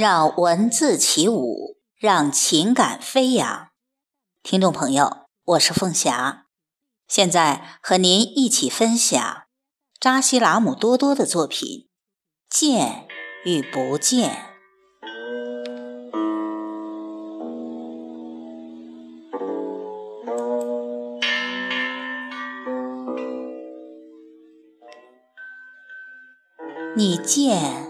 让文字起舞，让情感飞扬。听众朋友，我是凤霞，现在和您一起分享扎西拉姆多多的作品《见与不见》。你见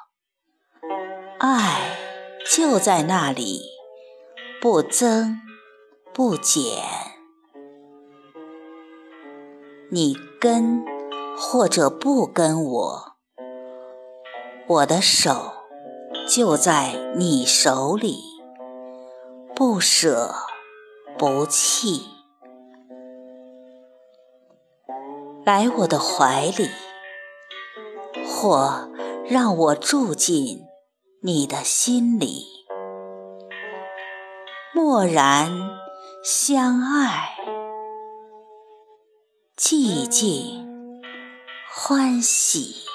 爱就在那里，不增不减。你跟或者不跟我，我的手就在你手里，不舍不弃。来我的怀里。或让我住进你的心里，默然相爱，寂静欢喜。